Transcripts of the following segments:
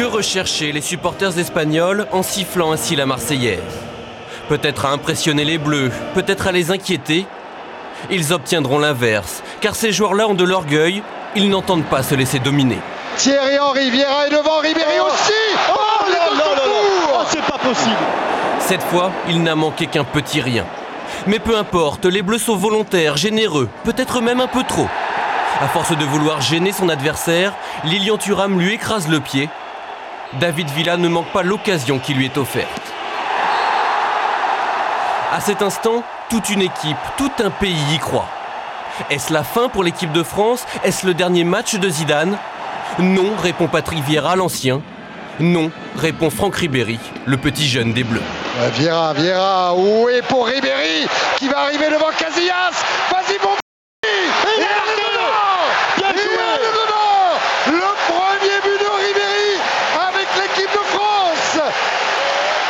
Que recherchaient les supporters espagnols en sifflant ainsi la Marseillaise? Peut-être à impressionner les Bleus, peut-être à les inquiéter? Ils obtiendront l'inverse, car ces joueurs-là ont de l'orgueil, ils n'entendent pas se laisser dominer. Thierry Henry, Vieira est devant, Ribéry aussi Oh, les sont là là. pour Oh, c'est pas possible Cette fois, il n'a manqué qu'un petit rien. Mais peu importe, les Bleus sont volontaires, généreux, peut-être même un peu trop. À force de vouloir gêner son adversaire, Lilian Thuram lui écrase le pied. David Villa ne manque pas l'occasion qui lui est offerte. À cet instant, toute une équipe, tout un pays y croit. Est-ce la fin pour l'équipe de France? Est-ce le dernier match de Zidane? Non, répond Patrick Vieira, l'ancien. Non, répond Franck Ribéry, le petit jeune des Bleus. Vieira, Vieira, oui pour Ribéry qui va arriver devant Casillas? Vas-y mon petit Et marque dedans Bien Il joué est dedans Le premier but de Ribéry avec l'équipe de France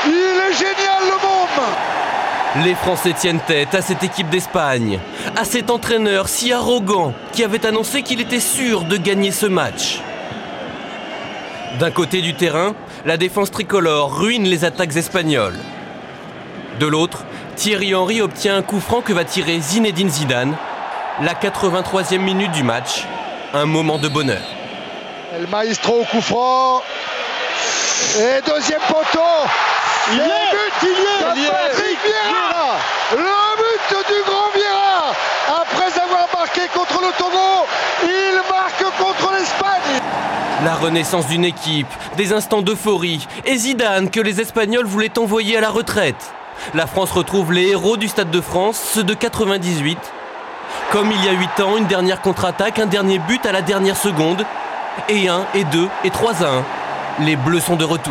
Il est génial le môme Les Français tiennent tête à cette équipe d'Espagne, à cet entraîneur si arrogant qui avait annoncé qu'il était sûr de gagner ce match. D'un côté du terrain, la défense tricolore ruine les attaques espagnoles. De l'autre, Thierry Henry obtient un coup franc que va tirer Zinedine Zidane, la 83e minute du match, un moment de bonheur. El Maestro au coup franc. Et deuxième poteau. Est but de Patrick Vieira. Le but du grand Vieira. Après avoir marqué contre le Togo, il marque contre l'Espagne. La renaissance d'une équipe, des instants d'euphorie, et Zidane que les Espagnols voulaient envoyer à la retraite. La France retrouve les héros du Stade de France, ceux de 98. Comme il y a 8 ans, une dernière contre-attaque, un dernier but à la dernière seconde. Et 1, et 2, et 3 à 1. Les Bleus sont de retour.